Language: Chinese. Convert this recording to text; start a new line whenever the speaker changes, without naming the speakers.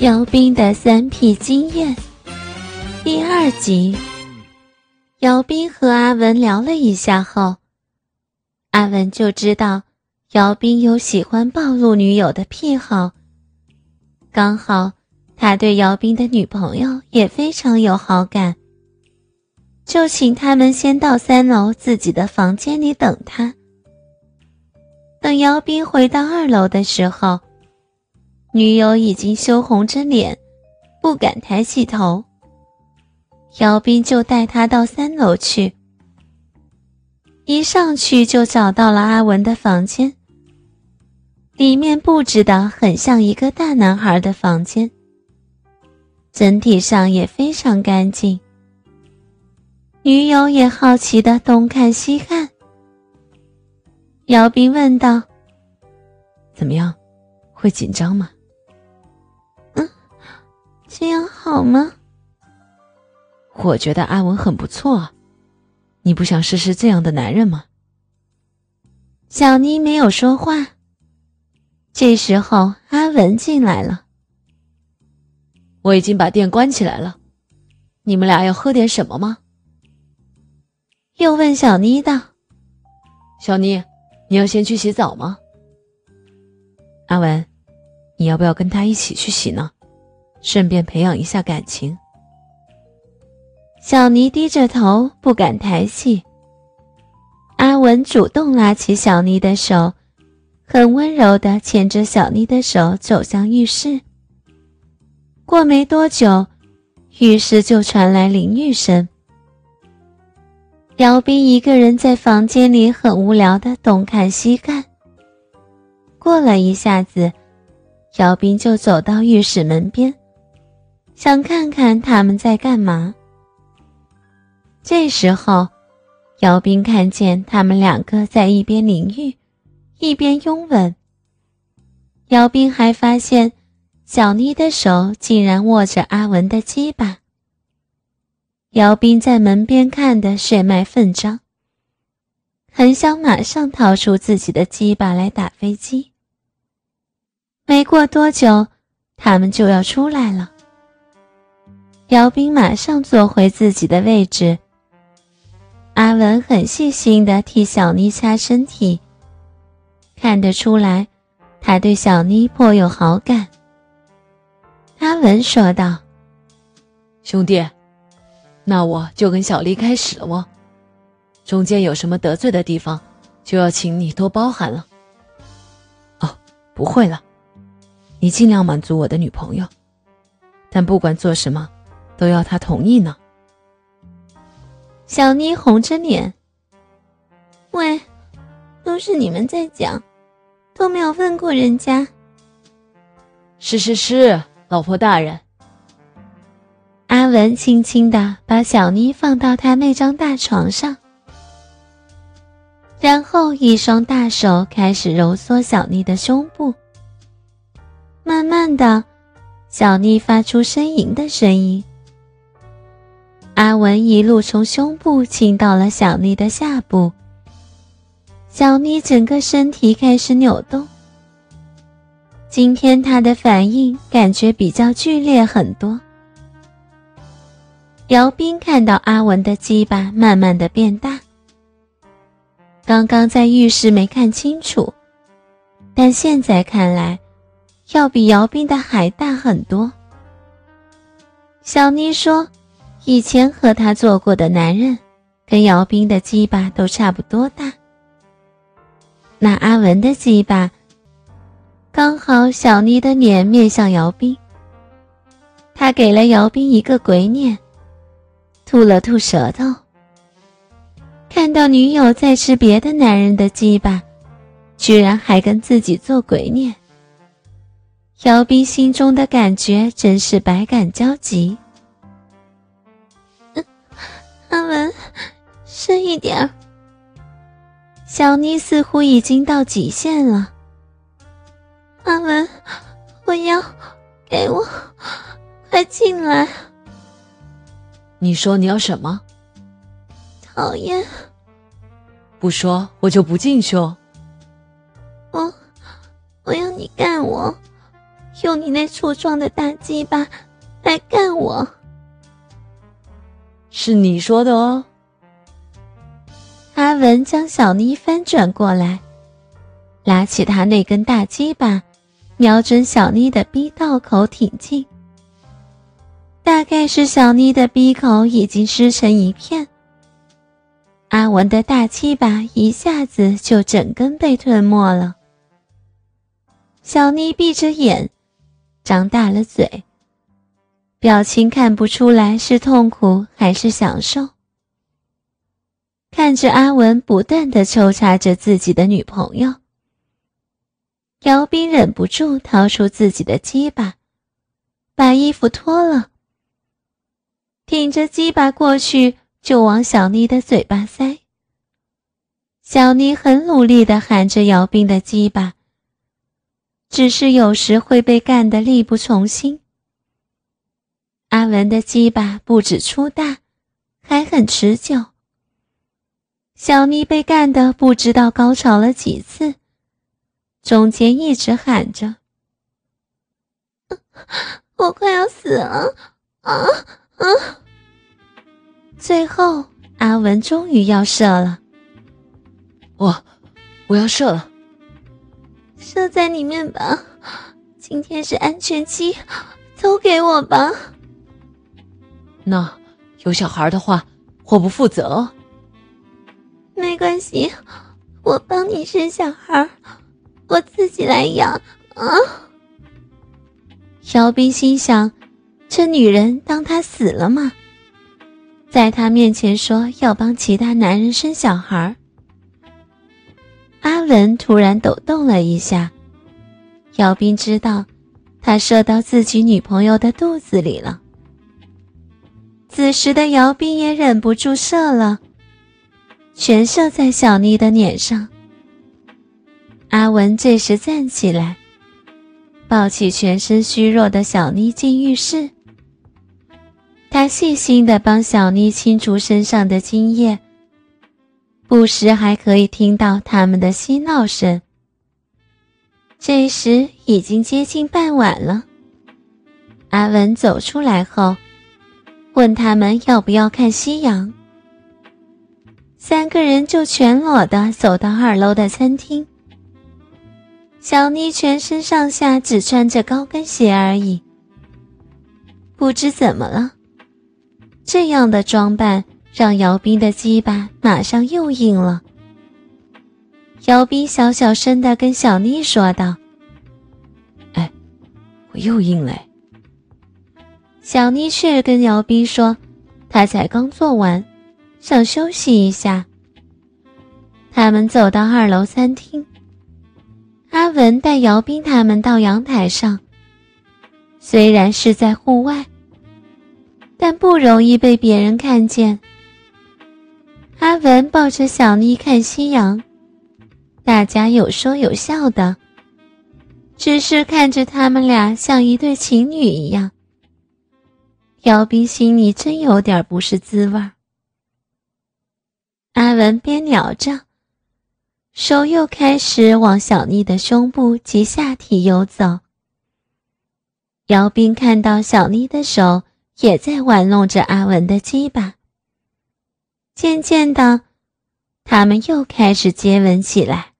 姚斌的三癖经验第二集。姚斌和阿文聊了一下后，阿文就知道姚斌有喜欢暴露女友的癖好。刚好他对姚斌的女朋友也非常有好感，就请他们先到三楼自己的房间里等他。等姚斌回到二楼的时候。女友已经羞红着脸，不敢抬起头。姚斌就带她到三楼去，一上去就找到了阿文的房间。里面布置的很像一个大男孩的房间，整体上也非常干净。女友也好奇的东看西看。姚斌问道：“
怎么样，会紧张吗？”
这样好吗？
我觉得阿文很不错啊，你不想试试这样的男人吗？
小妮没有说话。这时候，阿文进来了。
我已经把店关起来了，你们俩要喝点什么吗？
又问小妮道：“
小妮，你要先去洗澡吗？”阿文，你要不要跟他一起去洗呢？顺便培养一下感情。
小妮低着头，不敢抬起。阿文主动拉起小妮的手，很温柔的牵着小妮的手走向浴室。过没多久，浴室就传来淋浴声。姚斌一个人在房间里很无聊的东看西看。过了一下子，姚斌就走到浴室门边。想看看他们在干嘛。这时候，姚斌看见他们两个在一边淋浴，一边拥吻。姚斌还发现，小妮的手竟然握着阿文的鸡巴。姚斌在门边看得血脉奋张，很想马上掏出自己的鸡巴来打飞机。没过多久，他们就要出来了。姚斌马上坐回自己的位置。阿文很细心的替小妮擦身体，看得出来，他对小妮颇有好感。阿文说道：“
兄弟，那我就跟小丽开始了哦。中间有什么得罪的地方，就要请你多包涵了。”哦，不会了，你尽量满足我的女朋友，但不管做什么。都要他同意呢。
小妮红着脸，喂，都是你们在讲，都没有问过人家。
是是是，老婆大人。
阿文轻轻的把小妮放到他那张大床上，然后一双大手开始揉搓小妮的胸部。慢慢的，小妮发出呻吟的声音。阿文一路从胸部亲到了小妮的下部，小妮整个身体开始扭动。今天她的反应感觉比较剧烈很多。姚斌看到阿文的鸡巴慢慢的变大，刚刚在浴室没看清楚，但现在看来，要比姚斌的还大很多。小妮说。以前和他做过的男人，跟姚斌的鸡巴都差不多大。那阿文的鸡巴，刚好小妮的脸面向姚斌，他给了姚斌一个鬼脸，吐了吐舌头。看到女友在吃别的男人的鸡巴，居然还跟自己做鬼脸，姚斌心中的感觉真是百感交集。阿文，深一点儿。小妮似乎已经到极限了。阿文，我要给我，快进来！
你说你要什么？
讨厌！
不说我就不进去哦。
我，我要你干我，用你那粗壮的大鸡巴来干我。
是你说的哦。
阿文将小妮翻转过来，拉起他那根大鸡巴，瞄准小妮的逼道口挺进。大概是小妮的鼻口已经湿成一片，阿文的大鸡巴一下子就整根被吞没了。小妮闭着眼，张大了嘴，表情看不出来是痛苦还是享受。看着阿文不断的抽插着自己的女朋友，姚斌忍不住掏出自己的鸡巴，把衣服脱了。挺着鸡巴过去，就往小妮的嘴巴塞。小妮很努力地含着姚斌的鸡巴，只是有时会被干得力不从心。阿文的鸡巴不止粗大，还很持久。小妮被干得不知道高潮了几次，中间一直喊着：“我快要死了啊！”啊！最后，阿文终于要射了。
我，我要射了。
射在里面吧，今天是安全期，都给我吧。
那有小孩的话，我不负责。
没关系，我帮你生小孩，我自己来养啊。姚斌心想。这女人当他死了吗？在他面前说要帮其他男人生小孩。阿文突然抖动了一下，姚斌知道他射到自己女朋友的肚子里了。此时的姚斌也忍不住射了，全射在小妮的脸上。阿文这时站起来，抱起全身虚弱的小妮进浴室。他细心的帮小妮清除身上的精液，不时还可以听到他们的嬉闹声。这时已经接近傍晚了。阿文走出来后，问他们要不要看夕阳。三个人就全裸的走到二楼的餐厅。小妮全身上下只穿着高跟鞋而已，不知怎么了。这样的装扮让姚斌的鸡巴马上又硬了。姚斌小小声的跟小妮说道：“
哎，我又硬了。”
小妮却跟姚斌说：“他才刚做完，想休息一下。”他们走到二楼餐厅，阿文带姚斌他们到阳台上，虽然是在户外。但不容易被别人看见。阿文抱着小妮看夕阳，大家有说有笑的，只是看着他们俩像一对情侣一样。姚斌心里真有点不是滋味儿阿文边聊着，手又开始往小妮的胸部及下体游走。姚斌看到小妮的手。也在玩弄着阿文的鸡巴。渐渐的，他们又开始接吻起来。